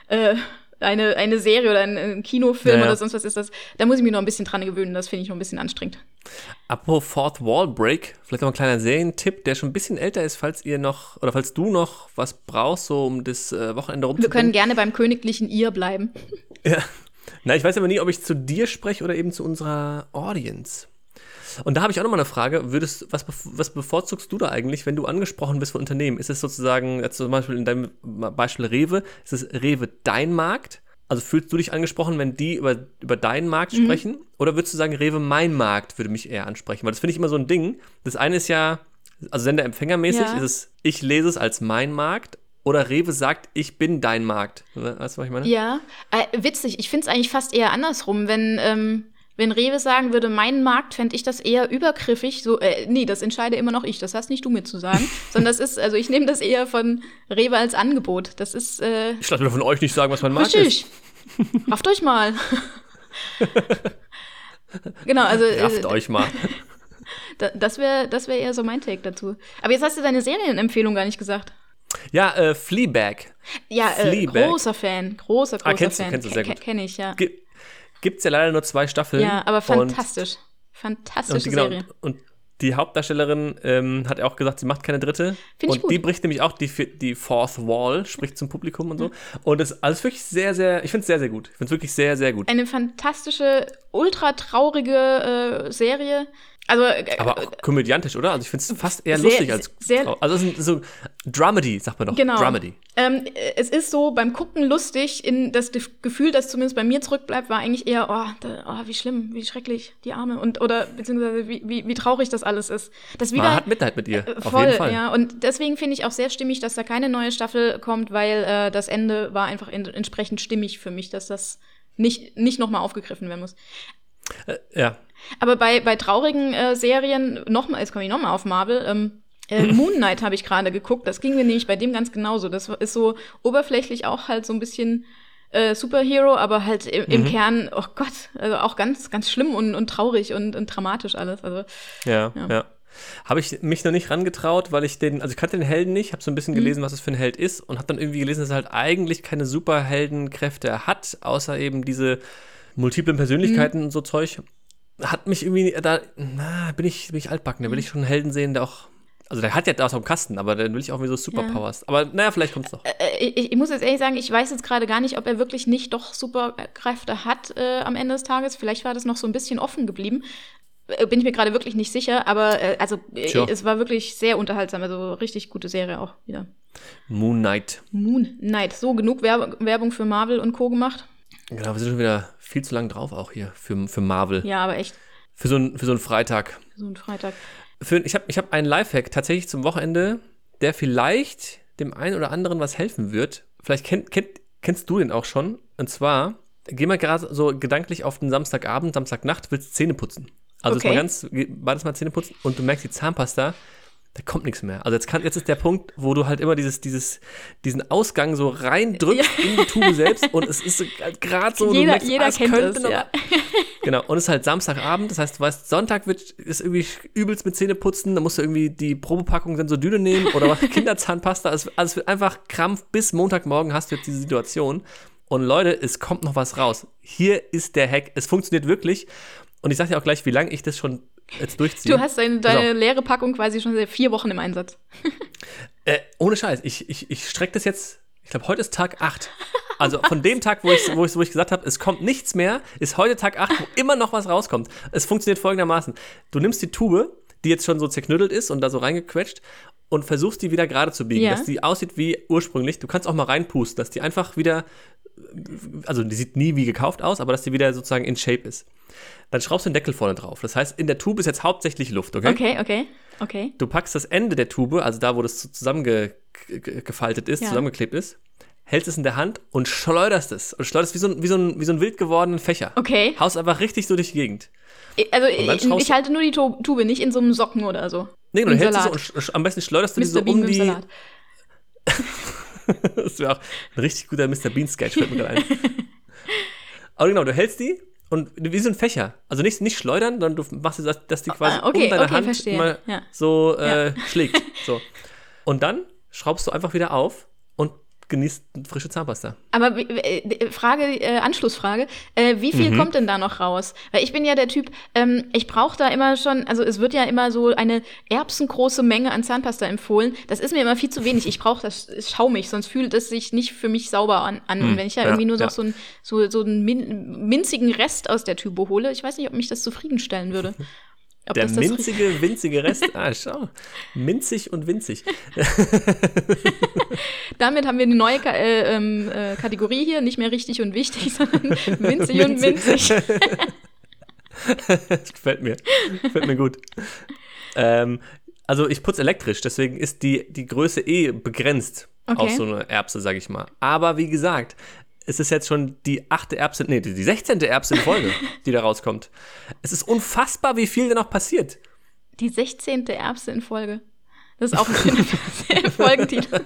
äh, eine, eine Serie oder ein, ein Kinofilm ja, oder sonst was ist das. Da muss ich mich noch ein bisschen dran gewöhnen. Das finde ich noch ein bisschen anstrengend. Apropos Fourth Wall Break, vielleicht noch ein kleiner Serientipp, der schon ein bisschen älter ist, falls ihr noch oder falls du noch was brauchst, so um das äh, Wochenende rumzubringen. Wir können gerne beim königlichen Ihr bleiben. Ja. Na, ich weiß aber nie, ob ich zu dir spreche oder eben zu unserer Audience. Und da habe ich auch nochmal eine Frage. Würdest, was, was bevorzugst du da eigentlich, wenn du angesprochen bist von Unternehmen? Ist es sozusagen, zum Beispiel in deinem Beispiel Rewe, ist es Rewe dein Markt? Also fühlst du dich angesprochen, wenn die über, über deinen Markt mhm. sprechen? Oder würdest du sagen, Rewe mein Markt würde mich eher ansprechen? Weil das finde ich immer so ein Ding. Das eine ist ja, also Sender-Empfänger-mäßig ja. ist es, ich lese es als mein Markt oder Rewe sagt, ich bin dein Markt. Weißt du, was ich meine? Ja, äh, witzig. Ich finde es eigentlich fast eher andersrum, wenn ähm, wenn Rewe sagen würde, mein Markt, fände ich das eher übergriffig. So, äh, nee, das entscheide immer noch ich. Das hast nicht du mir zu sagen. sondern das ist, also ich nehme das eher von Rewe als Angebot. Das ist. Äh, ich lasse mir von euch nicht sagen, was mein Markt richtig. ist. Rafft euch mal. genau, also. Rafft äh, euch mal. das wäre das wär eher so mein Take dazu. Aber jetzt hast du deine Serienempfehlung gar nicht gesagt. Ja, äh, Fleabag. Ja, äh, Fleabag. großer Fan. Großer, großer ah, kennst Fan. Du, kennst du sehr gut. Kenne ich, ja. Ge gibt es ja leider nur zwei Staffeln. Ja, aber fantastisch. Fantastische und genau, Serie. Und die Hauptdarstellerin ähm, hat auch gesagt, sie macht keine dritte. Find und die bricht nämlich auch die, die Fourth Wall, spricht zum Publikum und so. Mhm. Und das ist alles wirklich sehr, sehr, ich finde es sehr, sehr gut. Ich finde es wirklich sehr, sehr gut. Eine fantastische, ultra traurige äh, Serie. Also, äh, aber auch komödiantisch, oder? Also ich finde es fast eher sehr, lustig als. Sehr, also es ist so Dramedy, sagt man doch. Genau. Dramedy. Ähm, es ist so beim Gucken lustig. In das Gefühl, das zumindest bei mir zurückbleibt, war eigentlich eher, oh, da, oh wie schlimm, wie schrecklich, die Arme und oder beziehungsweise wie, wie, wie traurig das alles ist. Das wieder, Man hat Mitleid mit ihr. Äh, auf jeden Fall. Ja, und deswegen finde ich auch sehr stimmig, dass da keine neue Staffel kommt, weil äh, das Ende war einfach in, entsprechend stimmig für mich, dass das nicht, nicht nochmal aufgegriffen werden muss. Äh, ja. Aber bei, bei traurigen äh, Serien, nochmal, jetzt komme ich nochmal auf Marvel, ähm, äh, Moon Knight habe ich gerade geguckt. Das ging mir nämlich bei dem ganz genauso. Das ist so oberflächlich auch halt so ein bisschen äh, Superhero, aber halt im, im mhm. Kern, oh Gott, also auch ganz, ganz schlimm und, und traurig und, und dramatisch alles. Also, ja, ja. ja. Habe ich mich noch nicht rangetraut, weil ich den, also ich kannte den Helden nicht, habe so ein bisschen mhm. gelesen, mhm. was es für ein Held ist und habe dann irgendwie gelesen, dass er halt eigentlich keine Superheldenkräfte hat, außer eben diese multiplen Persönlichkeiten mhm. und so Zeug. Hat mich irgendwie, da na, bin ich, bin ich altbacken, da will ich schon einen Helden sehen, der auch also der hat ja das dem Kasten, aber dann will ich auch wie so Superpowers. Ja. Aber naja, vielleicht kommt es noch. Äh, äh, ich, ich, muss jetzt ehrlich sagen, ich weiß jetzt gerade gar nicht, ob er wirklich nicht doch Superkräfte hat äh, am Ende des Tages. Vielleicht war das noch so ein bisschen offen geblieben. Äh, bin ich mir gerade wirklich nicht sicher, aber äh, also sure. es war wirklich sehr unterhaltsam. Also richtig gute Serie auch wieder. Moon Knight. Moon Knight. So, genug Werb Werbung für Marvel und Co. gemacht. Genau, wir sind schon wieder viel zu lang drauf auch hier für, für Marvel. Ja, aber echt. Für so, ein, für so einen Freitag. Für so einen Freitag. Für, ich habe ich hab einen Lifehack tatsächlich zum Wochenende, der vielleicht dem einen oder anderen was helfen wird. Vielleicht kenn, kenn, kennst du den auch schon. Und zwar, geh mal gerade so gedanklich auf den Samstagabend, Samstagnacht, willst Zähne putzen. Also Okay. ist mal ganz, beides mal Zähne putzen und du merkst die Zahnpasta, da kommt nichts mehr. Also jetzt, kann, jetzt ist der Punkt, wo du halt immer dieses, dieses, diesen Ausgang so reindrückst in die Tube selbst und es ist so gerade so, du jeder merkst, jeder ah, es kennt könnte es, noch- ja. Genau, und es ist halt Samstagabend, das heißt, du weißt, Sonntag wird, ist irgendwie übelst mit Zähne putzen, da musst du irgendwie die Probepackung Sensodyne nehmen oder was, Kinderzahnpasta, es, also es wird einfach Krampf, bis Montagmorgen hast du jetzt diese Situation. Und Leute, es kommt noch was raus. Hier ist der Hack, es funktioniert wirklich. Und ich sag dir auch gleich, wie lange ich das schon jetzt durchziehe. Du hast deine, deine leere Packung quasi schon seit vier Wochen im Einsatz. Äh, ohne Scheiß, ich, ich, ich strecke das jetzt, ich glaube, heute ist Tag 8. Also von dem Tag, wo ich, wo, ich, wo ich gesagt habe, es kommt nichts mehr, ist heute Tag 8, wo immer noch was rauskommt. Es funktioniert folgendermaßen. Du nimmst die Tube, die jetzt schon so zerknüttelt ist und da so reingequetscht und versuchst die wieder gerade zu biegen, Ja. dass die aussieht wie ursprünglich. Du kannst auch mal reinpusten, dass die einfach wieder, also die sieht nie wie gekauft aus, aber dass die wieder sozusagen in Shape ist. Dann schraubst du den Deckel vorne drauf. Das heißt, in der Tube ist jetzt hauptsächlich Luft, okay? Okay, okay, okay. Du packst das Ende der Tube, also da, wo das zusammengefaltet ist, Ja. zusammengeklebt ist, hältst es in der Hand und schleuderst es. Und schleuderst wie so ein, wie so ein, wie so ein wild gewordenen Fächer. Okay. Haust einfach richtig so durch die Gegend. Also ich, ich du- halte nur die Tu- Tube, nicht in so einem Socken oder so. Nee, du Im hältst es so und am besten schleuderst du die Mr. so Bean um die. Salat. das wäre auch ein richtig guter Mr. Bean-Sketch, fällt mir gerade ein. Aber genau, du hältst die und wie so ein Fächer. Also nicht, nicht schleudern, sondern du machst es, dass, die quasi Ah, okay, um deine okay, Hand verstehe. mal Ja. so äh, schlägt. So. Und dann schraubst du einfach wieder auf genießt frische Zahnpasta. Aber äh, Frage, äh, Anschlussfrage, äh, wie Mhm. viel kommt denn da noch raus? Weil ich bin ja der Typ, ähm, ich brauche da immer schon, also es wird ja immer so eine erbsengroße Menge an Zahnpasta empfohlen. Das ist mir immer viel zu wenig. Ich brauche das schaumig, sonst fühlt es sich nicht für mich sauber an. an. Und wenn ich da ja, irgendwie nur ja. noch so, ein, so, so einen min minzigen Rest aus der Tube hole, ich weiß nicht, ob mich das zufriedenstellen würde. Ob Der minzige, winzige Rest. Ah, schau. Minzig und winzig. Damit haben wir eine neue Ka äh, ähm, äh, Kategorie hier, nicht mehr richtig und wichtig, sondern winzig und Winzig. winzig. Das gefällt mir. Gefällt mir gut. Ähm, also ich putze elektrisch, deswegen ist die, die Größe eh begrenzt Okay. auf so eine Erbse, sag ich mal. Aber wie gesagt, es ist jetzt schon die achte Erbse, nee, die 16. Erbse in Folge, die da rauskommt. Es ist unfassbar, wie viel da noch passiert. Die 16. Erbse in Folge. Das ist auch ein schöner Folgentitel.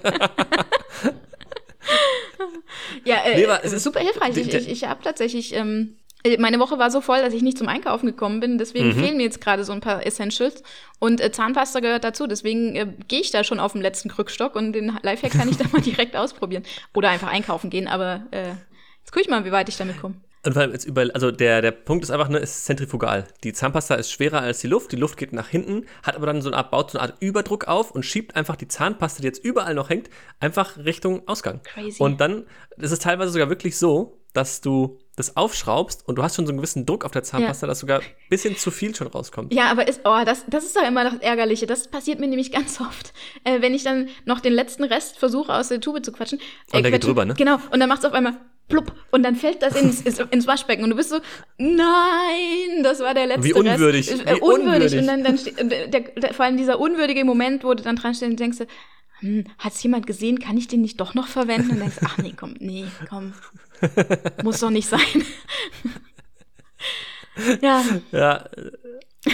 ja, äh, Nee, es ist- super hilfreich. Ich, ich, ich habe tatsächlich, ähm, äh, meine Woche war so voll, dass ich nicht zum Einkaufen gekommen bin. Deswegen Mhm. fehlen mir jetzt gerade so ein paar Essentials. Und äh, Zahnpasta gehört dazu. Deswegen äh, gehe ich da schon auf dem letzten Krückstock und den Lifehack kann ich da mal direkt ausprobieren. Oder einfach einkaufen gehen. Aber äh, jetzt gucke ich mal, wie weit ich damit komme. Und vor allem jetzt über, also der, der Punkt ist einfach, ne, es ist zentrifugal. Die Zahnpasta ist schwerer als die Luft, die Luft geht nach hinten, hat aber dann so eine Art, baut so eine Art Überdruck auf und schiebt einfach die Zahnpasta, die jetzt überall noch hängt, einfach Richtung Ausgang. Crazy. Und dann ist es teilweise sogar wirklich so, dass du das aufschraubst und du hast schon so einen gewissen Druck auf der Zahnpasta, dass sogar ein bisschen zu viel schon rauskommt. Ja, aber ist, oh, das, das ist doch immer das Ärgerliche. Das passiert mir nämlich ganz oft. Äh, wenn ich dann noch den letzten Rest versuche, aus der Tube zu quatschen. Äh, Und der geht drüber, ne? Genau. Und dann macht es auf einmal plupp. Und dann fällt das ins, ins, Waschbecken. Und du bist so, nein, das war der letzte Wie unwürdig, Rest. Äh, wie unwürdig. unwürdig. Und dann, dann steht, und der, der, vor allem dieser unwürdige Moment, wo du dann dran stehst und denkst, du, hm, hat's jemand gesehen? Kann ich den nicht doch noch verwenden? Und denkst, ach nee, komm, nee, komm. Muss doch nicht sein. ja, Ja,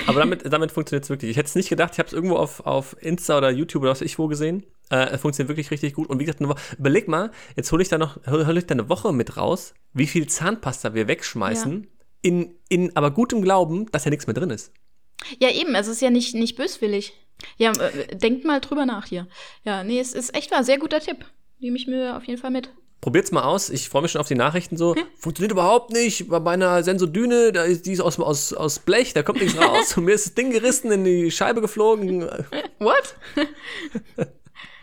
aber damit, damit funktioniert es wirklich. Ich hätte es nicht gedacht, ich habe es irgendwo auf, auf Insta oder YouTube oder was weiß ich wo gesehen. Äh, es funktioniert wirklich richtig gut. Und wie gesagt, überleg mal, jetzt hole ich da noch, hol, ich da eine Woche mit raus, wie viel Zahnpasta wir wegschmeißen, in, in aber gutem Glauben, dass ja nichts mehr drin ist. Ja, eben, also es ist ja nicht, nicht böswillig. Ja, äh, denkt mal drüber nach hier. Ja, nee, es ist echt war ein sehr guter Tipp. Nehme ich mir auf jeden Fall mit. Probiert's mal aus. Ich freue mich schon auf die Nachrichten so. Funktioniert überhaupt nicht. Bei meiner Sensodyne, da ist, die ist aus, aus, aus Blech, da kommt nichts raus. Und mir ist das Ding gerissen, in die Scheibe geflogen. What?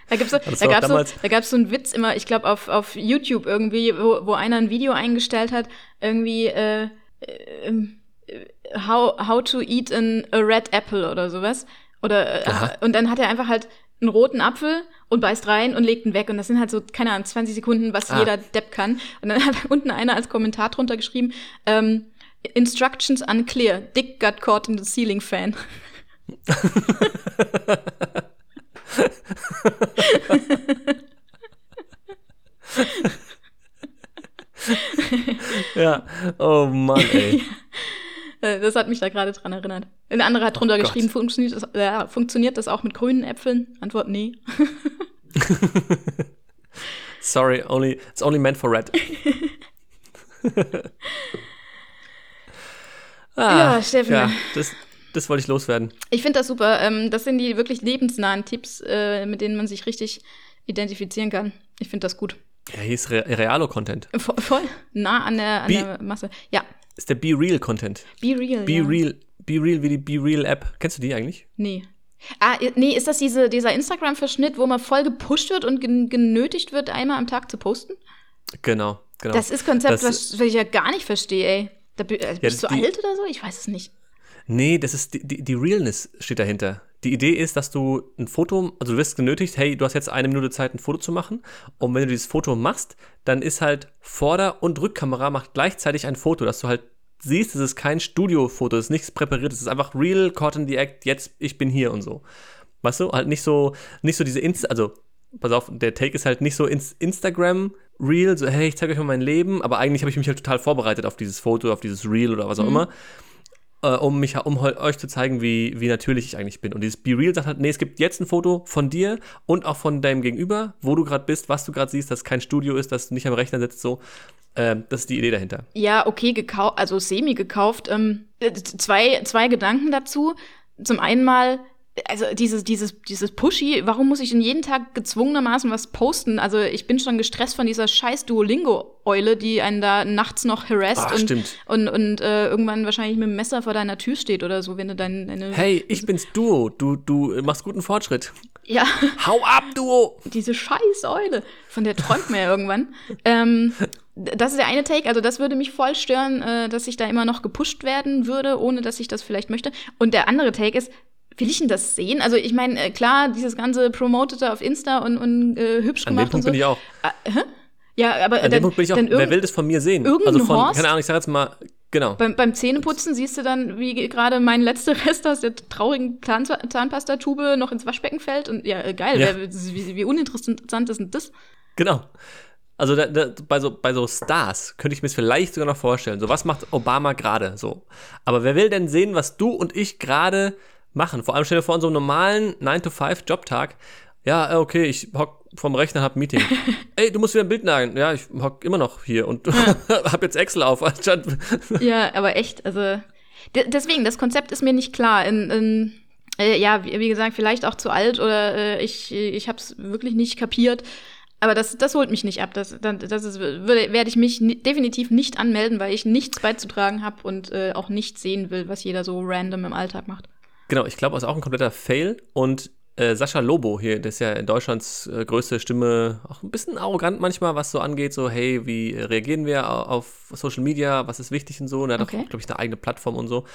Da gibt's da war auch gab's so, da gab's so einen Witz immer, ich glaube auf, auf YouTube irgendwie, wo, wo einer ein Video eingestellt hat, irgendwie äh, äh, äh, how, how to eat an, a red apple oder sowas. Oder äh, und dann hat er einfach halt einen roten Apfel und beißt rein und legt ihn weg. Und das sind halt so, keine Ahnung, 20 Sekunden, was Ah. jeder Depp kann. Und dann hat unten einer als Kommentar drunter geschrieben, ähm, Instructions unclear. Dick got caught in the ceiling fan. Ja, oh Mann, ey. Äh, Das hat mich da gerade dran erinnert. Ein anderer hat drunter Oh geschrieben, funktioniert das, äh, funktioniert das auch mit grünen Äpfeln? Antwort, nee. Sorry, only, it's only meant for red. ah, Ja, Steffen. Ja, das, das wollte ich loswerden. Ich finde das super. Ähm, das sind die wirklich lebensnahen Tipps, äh, mit denen man sich richtig identifizieren kann. Ich finde das gut. Ja, hier ist Re Realo-Content. Vo- Voll nah an der, an der Masse. Ja, Ist der Be Real-Content. be real. Be ja. Real, Be Real wie die Be Real-App. Kennst du die eigentlich? Nee. Ah, nee, ist das diese, dieser Instagram-Verschnitt, wo man voll gepusht wird und gen genötigt wird, einmal am Tag zu posten? Genau, genau. Das ist Konzept, Das- was, was ich ja gar nicht verstehe, ey. Da, bi- äh, bist du die- alt oder so? Ich weiß es nicht. Nee, das ist die, die, die Realness steht dahinter. Die Idee ist, dass du ein Foto, also du wirst genötigt, hey, du hast jetzt eine Minute Zeit, ein Foto zu machen. Und wenn du dieses Foto machst, dann ist halt Vorder- und Rückkamera macht gleichzeitig ein Foto, dass du halt siehst, es ist kein Studiofoto, es ist nichts präpariert, es ist einfach real, caught in the act, jetzt, ich bin hier und so. Weißt du? Halt nicht so, nicht so diese Insta, also, pass auf, der Take ist halt nicht so ins Instagram Real, so, hey, ich zeige euch mal mein Leben, aber eigentlich habe ich mich halt total vorbereitet auf dieses Foto, auf dieses Reel oder was auch immer äh, um mich um euch zu zeigen, wie, wie natürlich ich eigentlich bin. Und dieses Be Real sagt halt, nee, es gibt jetzt ein Foto von dir und auch von deinem Gegenüber, wo du gerade bist, was du gerade siehst, dass kein Studio ist, dass du nicht am Rechner sitzt, so. Ähm, das ist die Idee dahinter. Ja, okay, gekau also semi gekauft. Ähm, äh, zwei, zwei Gedanken dazu. Zum einen mal, also dieses, dieses, dieses Pushy, warum muss ich denn jeden Tag gezwungenermaßen was posten? Also ich bin schon gestresst von dieser scheiß Duolingo-Eule, die einen da nachts noch harasst Ach, und, stimmt. und, und äh, irgendwann wahrscheinlich mit dem Messer vor deiner Tür steht oder so, wenn du dein, deine. Hey, ich bin's Duo, du, du machst guten Fortschritt. Ja, Hau ab, Duo! diese scheiß Eule, von der träumt man ja irgendwann. Ähm, das ist der eine Take, also das würde mich voll stören, äh, dass ich da immer noch gepusht werden würde, ohne dass ich das vielleicht möchte. Und der andere Take ist, will ich denn das sehen? Also ich meine, äh, klar, dieses ganze Promotete auf Insta und, und äh, hübsch An dem gemacht Punkt und so. bin ich auch. Ja, aber An dann, dem Punkt bin ich auch. Wer will das von mir sehen? irgendein Also von, Horst? keine Ahnung, ich sag jetzt mal, genau. beim, beim Zähneputzen siehst du dann, wie gerade mein letzter Rest aus der traurigen Zahn Zahnpastatube noch ins Waschbecken fällt. Und ja, äh, geil, Ja. wer- wie, wie uninteressant ist denn das? Genau. Also da, da, bei, so, bei so Stars könnte ich mir es vielleicht sogar noch vorstellen. So, was macht Obama gerade so? Aber wer will denn sehen, was du und ich gerade machen? Vor allem stell dir vor, an so einem normalen 9-to-5-Jobtag. Ja, äh, okay, ich hock vom Rechner, hab ein Meeting. Ey, du musst wieder ein Bild nageln. Ja, ich hock immer noch hier und hab jetzt Excel auf. anstatt- Ja, aber echt, also de deswegen, das Konzept ist mir nicht klar. In, in, äh, ja, wie, wie gesagt, vielleicht auch zu alt oder äh, ich, ich habe es wirklich nicht kapiert. Aber das, das holt mich nicht ab. Das, das ist, würde, werde ich mich ni definitiv nicht anmelden, weil ich nichts beizutragen habe und äh, auch nicht sehen will, was jeder so random im Alltag macht. Genau, ich glaube, es ist auch ein kompletter Fail. Und äh, Sascha Lobo hier, der ist ja Deutschlands äh, größte Stimme, auch ein bisschen arrogant manchmal, was so angeht, so, hey, wie reagieren wir au- auf Social Media, was ist wichtig und so. Und er hat Okay. auch, glaube ich, eine eigene Plattform und so.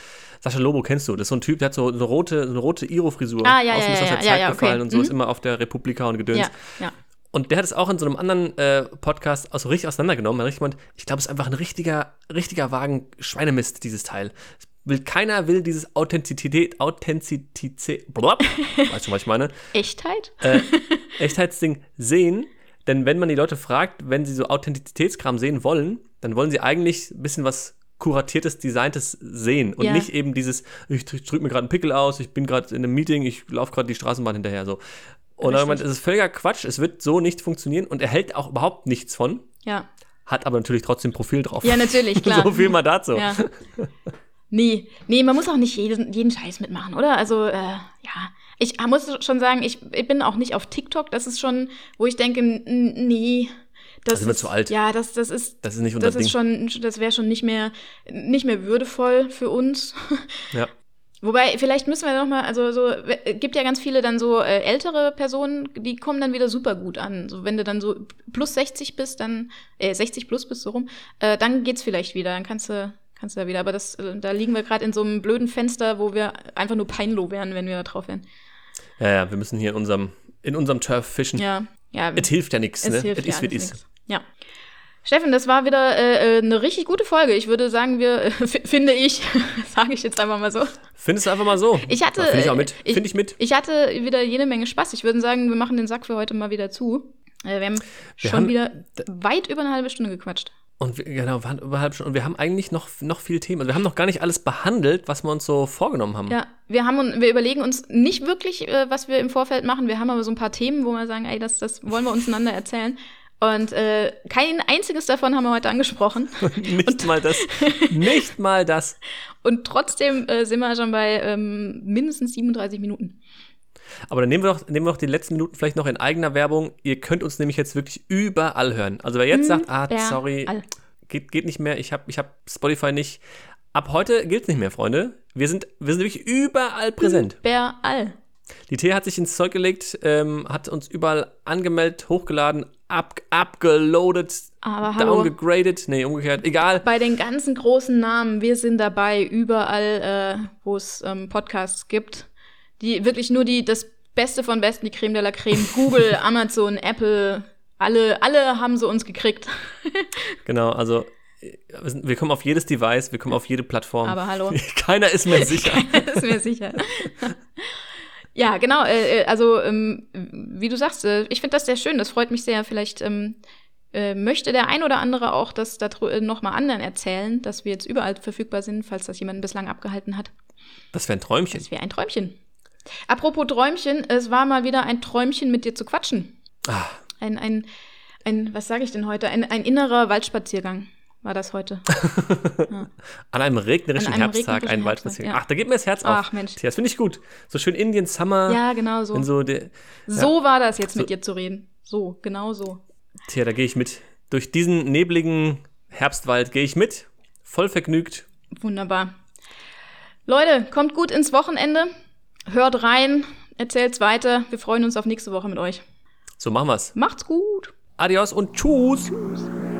Sascha Lobo kennst du, das ist so ein Typ, der hat so eine rote, so eine rote Iro-Frisur. Ah, ja, Außen ja, ist aus der ja, Zeit ja, okay. gefallen und so, Mhm. ist immer auf der Republika und Gedöns. Ja. Und der hat es auch in so einem anderen äh, Podcast auch so richtig auseinandergenommen. Er hat richtig gemeint, ich glaube, es ist einfach ein richtiger, richtiger Wagen Schweinemist, dieses Teil. Es will, keiner will dieses Authentizität, Authentizität, weißt du, was ich meine? Echtheit? Äh, Echtheitsding sehen. Denn wenn man die Leute fragt, wenn sie so Authentizitätskram sehen wollen, dann wollen sie eigentlich ein bisschen was kuratiertes, designtes sehen und Ja. nicht eben dieses, ich drücke mir gerade einen Pickel aus, ich bin gerade in einem Meeting, ich laufe gerade die Straßenbahn hinterher so. Und dann meint, es ist völliger Quatsch, es wird so nicht funktionieren und er hält auch überhaupt nichts von, Ja. hat aber natürlich trotzdem Profil drauf. Ja, natürlich, klar. so viel mal dazu. Ja. Nee, nee, man muss auch nicht jeden, jeden Scheiß mitmachen, oder? Also, äh, ja. Ich muss schon sagen, ich, ich bin auch nicht auf TikTok. Das ist schon, wo ich denke, nee. Das Da sind wir zu alt. Ja, das, das ist, Das ist nicht unser das Ding. ist schon, das wäre schon nicht mehr, nicht mehr würdevoll für uns. Ja. Wobei, vielleicht müssen wir noch mal, also so, es gibt ja ganz viele dann so äh, ältere Personen, die kommen dann wieder super gut an. So, wenn du dann so plus 60 bist, dann, äh, 60 plus bist so rum, äh, dann geht's vielleicht wieder, dann kannst du, kannst du da wieder. Aber das, äh, da liegen wir gerade in so einem blöden Fenster, wo wir einfach nur peinloh wären, wenn wir da drauf wären. ja, ja, wir müssen hier in unserem, in unserem Turf fischen. Ja, ja. Es hilft ja nichts, ne? Es hilft ja ist, wie es ist. nix. Ja. Steffen, das war wieder äh, äh, eine richtig gute Folge. Ich würde sagen, wir, äh, finde ich, sage ich jetzt einfach mal so. Findest du einfach mal so. Ich hatte, Ja, Finde ich auch äh, mit. ich- Finde ich mit. Ich hatte wieder jede Menge Spaß. Ich würde sagen, wir machen den Sack für heute mal wieder zu. Äh, wir haben Wir schon haben- wieder weit über eine halbe Stunde gequatscht. Und wir, genau, waren überhalb schon. Und wir haben eigentlich noch, noch viel Themen. Also wir haben noch gar nicht alles behandelt, was wir uns so vorgenommen haben. Ja, wir haben wir überlegen uns nicht wirklich, äh, was wir im Vorfeld machen. Wir haben aber so ein paar Themen, wo wir sagen, ey, das, das wollen wir uns einander erzählen. Und äh, kein einziges davon haben wir heute angesprochen. nicht Und- mal das. Nicht mal das. Und trotzdem äh, sind wir schon bei ähm, mindestens 37 Minuten. Aber dann nehmen wir, doch, nehmen wir doch die letzten Minuten vielleicht noch in eigener Werbung. Ihr könnt uns nämlich jetzt wirklich überall hören. Also wer jetzt sagt, ah, sorry, geht, geht nicht mehr, ich habe ich hab Spotify nicht. Ab heute gilt es nicht mehr, Freunde. Wir sind, wir sind wirklich überall präsent. Überall. Die T hat sich ins Zeug gelegt, ähm, hat uns überall angemeldet, hochgeladen, hallo. downgegradet, nee, umgekehrt, egal. Bei den ganzen großen Namen, wir sind dabei, überall, äh, wo es ähm, Podcasts gibt. Die wirklich nur die, das Beste von Besten, die Creme de la Creme, Google, Amazon, Apple, alle, alle haben sie uns gekriegt. Genau, also wir kommen auf jedes Device, wir kommen auf jede Plattform. Aber hallo. Keiner ist mehr sicher. ist mir sicher. ja, genau. Äh, äh, also, ähm, wie du sagst, äh, ich finde das sehr schön. Das freut mich sehr. Vielleicht ähm, äh, möchte der ein oder andere auch das da äh, noch mal anderen erzählen, dass wir jetzt überall verfügbar sind, falls das jemand bislang abgehalten hat. Das wäre ein Träumchen. Das wäre ein Träumchen. Apropos Träumchen, es war mal wieder ein Träumchen, mit dir zu quatschen. Ah, Ein, ein, ein was sage ich denn heute? Ein, ein innerer Waldspaziergang war das heute. an einem regnerischen An einem Herbsttag regnerischen einen Herbsttag, Waldspaziergang. ja. Ach, da geht mir das Herz auf. Ach, Mensch. Das finde ich gut. So schön Indian Summer. ja, genau so. So der, so war das jetzt So- mit dir zu reden. So, genau so. Tja, da gehe ich mit. Durch diesen nebligen Herbstwald gehe ich mit. Voll vergnügt. Wunderbar. Leute, kommt gut ins Wochenende. Hört rein, erzählt's weiter. Wir freuen uns auf nächste Woche mit euch. So machen wir's. Macht's gut. Adios und tschüss. Tschüss.